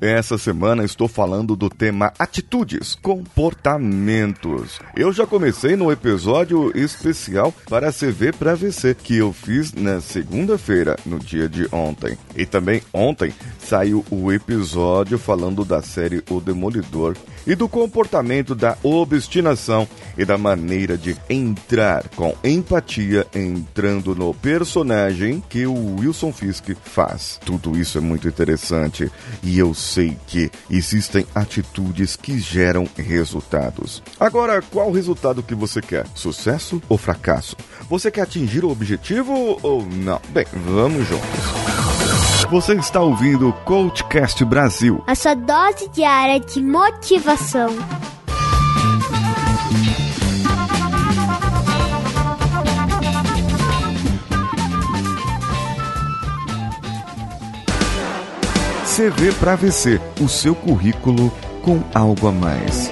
Essa semana estou falando do tema atitudes, comportamentos. Eu já comecei no episódio especial para CV para VC que eu fiz na segunda-feira, no dia de ontem. E também ontem saiu o episódio falando da série O Demolidor e do comportamento da obstinação e da maneira de entrar com empatia entrando no personagem que o Wilson Fisk faz. Tudo isso é muito interessante e eu sei que existem atitudes que geram resultados. Agora, qual resultado que você quer? Sucesso ou fracasso? Você quer atingir o objetivo ou não? Bem, vamos juntos. Você está ouvindo o Coachcast Brasil. A sua dose diária de motivação. CV para VC, o seu currículo com algo a mais.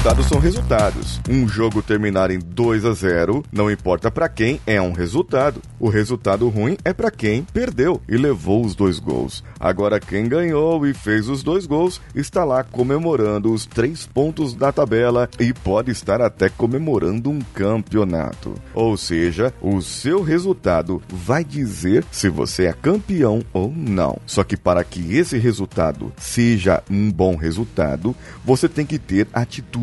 Resultados são resultados. Um jogo terminar em 2 a 0, não importa para quem, é um resultado. O resultado ruim é para quem perdeu e levou os dois gols. Agora quem ganhou e fez os dois gols está lá comemorando os três pontos da tabela e pode estar até comemorando um campeonato. Ou seja, o seu resultado vai dizer se você é campeão ou não. Só que para que esse resultado seja um bom resultado, você tem que ter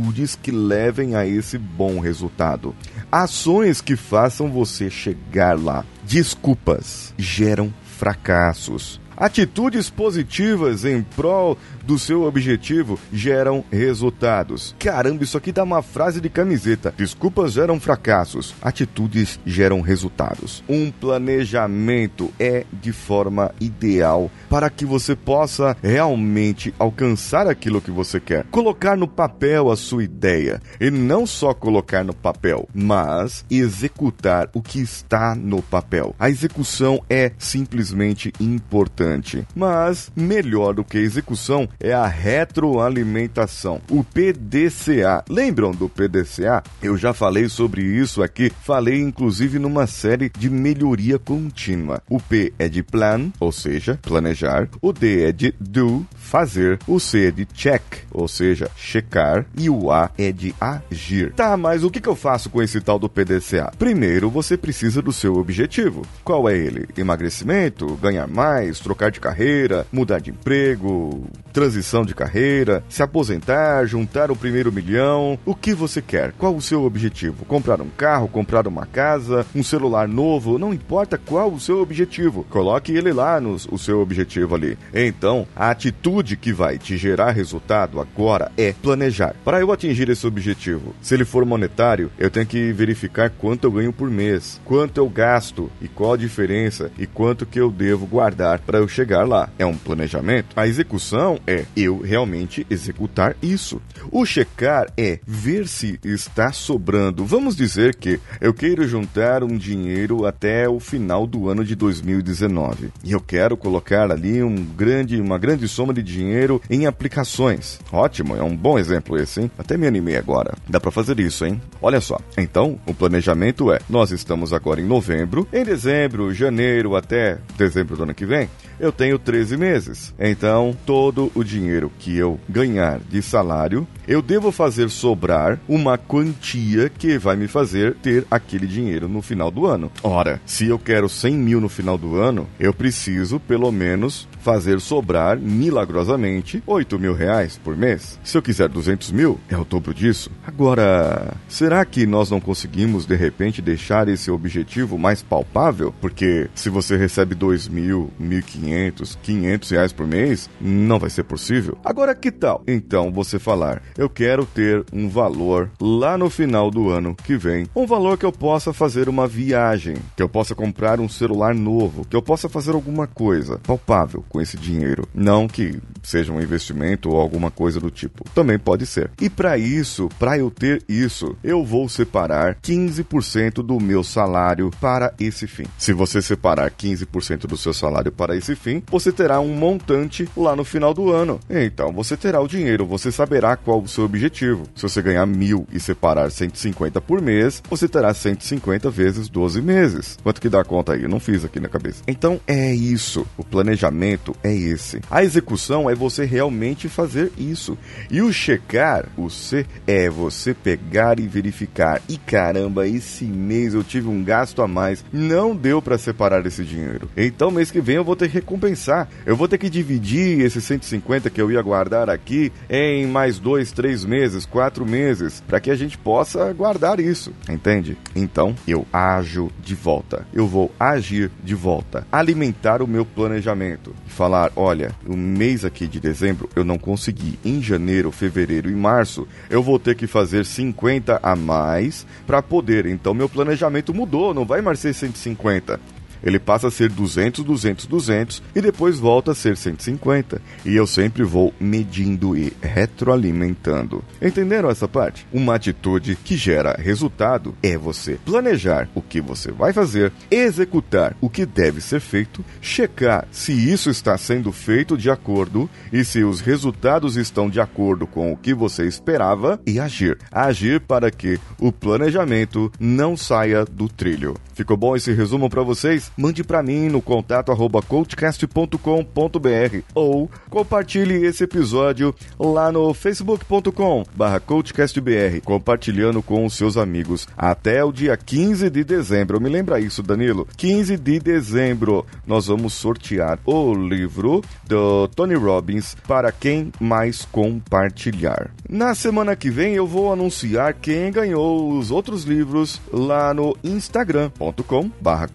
atitudes que levem a esse bom resultado. Ações que façam você chegar lá. Desculpas geram fracassos. Atitudes positivas em prol do seu objetivo geram resultados. Caramba, isso aqui dá uma frase de camiseta. Desculpas geram fracassos, atitudes geram resultados. Um planejamento é de forma ideal para que você possa realmente alcançar aquilo que você quer. Colocar no papel a sua ideia e não só colocar no papel, mas executar o que está no papel. A execução é simplesmente importante, mas melhor do que a execução é a retroalimentação, o PDCA. Lembram do PDCA? Eu já falei sobre isso aqui, falei inclusive numa série de melhoria contínua. O P é de plan, ou seja, planejar, o D é de do, fazer, o C é de check, ou seja, checar, e o A é de agir. Tá, mas o que, eu faço com esse tal do PDCA? Primeiro, você precisa do seu objetivo. Qual é ele? Emagrecimento? Ganhar mais? Trocar de carreira? Mudar de emprego? Transição de carreira, se aposentar, juntar o primeiro milhão, o que você quer? Qual o seu objetivo? Comprar um carro, comprar uma casa, um celular novo, não importa qual o seu objetivo. Coloque ele lá no o seu objetivo ali. Então, a atitude que vai te gerar resultado agora é planejar. Para eu atingir esse objetivo, se ele for monetário, eu tenho que verificar quanto eu ganho por mês, quanto eu gasto e qual a diferença e quanto que eu devo guardar para eu chegar lá. É um planejamento. A execução é eu realmente executar isso. O checar é ver se está sobrando. Vamos dizer que eu quero juntar um dinheiro até o final do ano de 2019 e eu quero colocar ali um grande, uma grande soma de dinheiro em aplicações. Ótimo, é um bom exemplo esse, hein? Até me animei agora. Dá para fazer isso, hein? Olha só. Então, o planejamento é: nós estamos agora em novembro, em dezembro, janeiro até dezembro do ano que vem, eu tenho 13 meses. Então, todo o dinheiro que eu ganhar de salário, eu devo fazer sobrar uma quantia que vai me fazer ter aquele dinheiro no final do ano. Ora, se eu quero 100 mil no final do ano, eu preciso pelo menos fazer sobrar milagrosamente 8 mil reais por mês. Se eu quiser 200 mil, é o dobro disso. Agora, será que nós não conseguimos de repente deixar esse objetivo mais palpável? Porque se você recebe 2 mil, 1.500, 500 reais por mês, não vai ser possível. Agora que tal? Então você falar, eu quero ter um valor lá no final do ano que vem, um valor que eu possa fazer uma viagem, que eu possa comprar um celular novo, que eu possa fazer alguma coisa palpável com esse dinheiro. Não que seja um investimento ou alguma coisa do tipo. Também pode ser. E para isso, para eu ter isso, eu vou separar 15% do meu salário para esse fim. Se você separar 15% do seu salário para esse fim, você terá um montante lá no final do ano. Então você terá o dinheiro, você saberá qual o seu objetivo. Se você ganhar mil e separar 150 por mês, você terá 150 vezes 12 meses. Quanto que dá conta aí? Eu não fiz aqui na cabeça. Então é isso. O planejamento é esse. A execução é você realmente fazer isso. E o checar, o C, é você pegar e verificar. E caramba, esse mês eu tive um gasto a mais. Não deu para separar esse dinheiro. Então mês que vem eu vou ter que recompensar. Eu vou ter que dividir esses 150 que eu ia guardar aqui em mais dois, três meses, quatro meses, para que a gente possa guardar isso. Entende? Então eu ajo de volta. Eu vou agir de volta. Alimentar o meu planejamento. Falar, olha, o mês aqui de dezembro eu não consegui. Em janeiro, fevereiro e março eu vou ter que fazer 50 a mais para poder. Então meu planejamento mudou, não vai mais ser 150 ele passa a ser 200, 200, 200 e depois volta a ser 150. E eu sempre vou medindo e retroalimentando. Entenderam essa parte? Uma atitude que gera resultado é você planejar o que você vai fazer, executar o que deve ser feito, checar se isso está sendo feito de acordo e se os resultados estão de acordo com o que você esperava e agir. Agir para que o planejamento não saia do trilho. Ficou bom esse resumo para vocês? Mande para mim no contato arroba coachcast.com.br ou compartilhe esse episódio lá no facebook.com barra coachcastbr, compartilhando com os seus amigos até o dia 15 de dezembro. Me lembra isso, Danilo? 15 de dezembro nós vamos sortear o livro do Tony Robbins para quem mais compartilhar. Na semana que vem eu vou anunciar quem ganhou os outros livros lá no Instagram youtube.com barra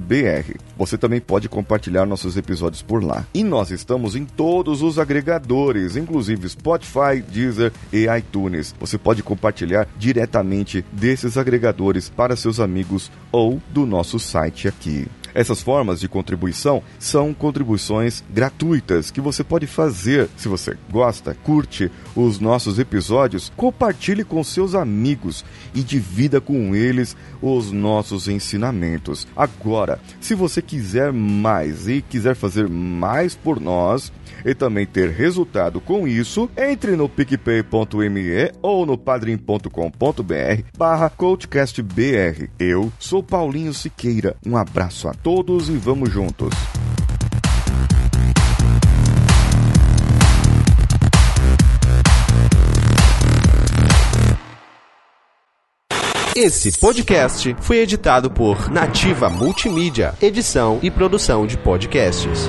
coachcastbr. Você também pode compartilhar nossos episódios por lá. E nós estamos em todos os agregadores, inclusive Spotify, Deezer e iTunes. Você pode compartilhar diretamente desses agregadores para seus amigos ou do nosso site aqui. Essas formas de contribuição são contribuições gratuitas que você pode fazer. Se você gosta, curte os nossos episódios, compartilhe com seus amigos e divida com eles os nossos ensinamentos. Agora, se você quiser mais e quiser fazer mais por nós, e também ter resultado com isso, entre no picpay.me ou no padrim.com.br barra coachcastbr. Eu sou Paulinho Siqueira. Um abraço a todos e vamos juntos. Esse podcast foi editado por Nativa Multimídia, edição e produção de podcasts.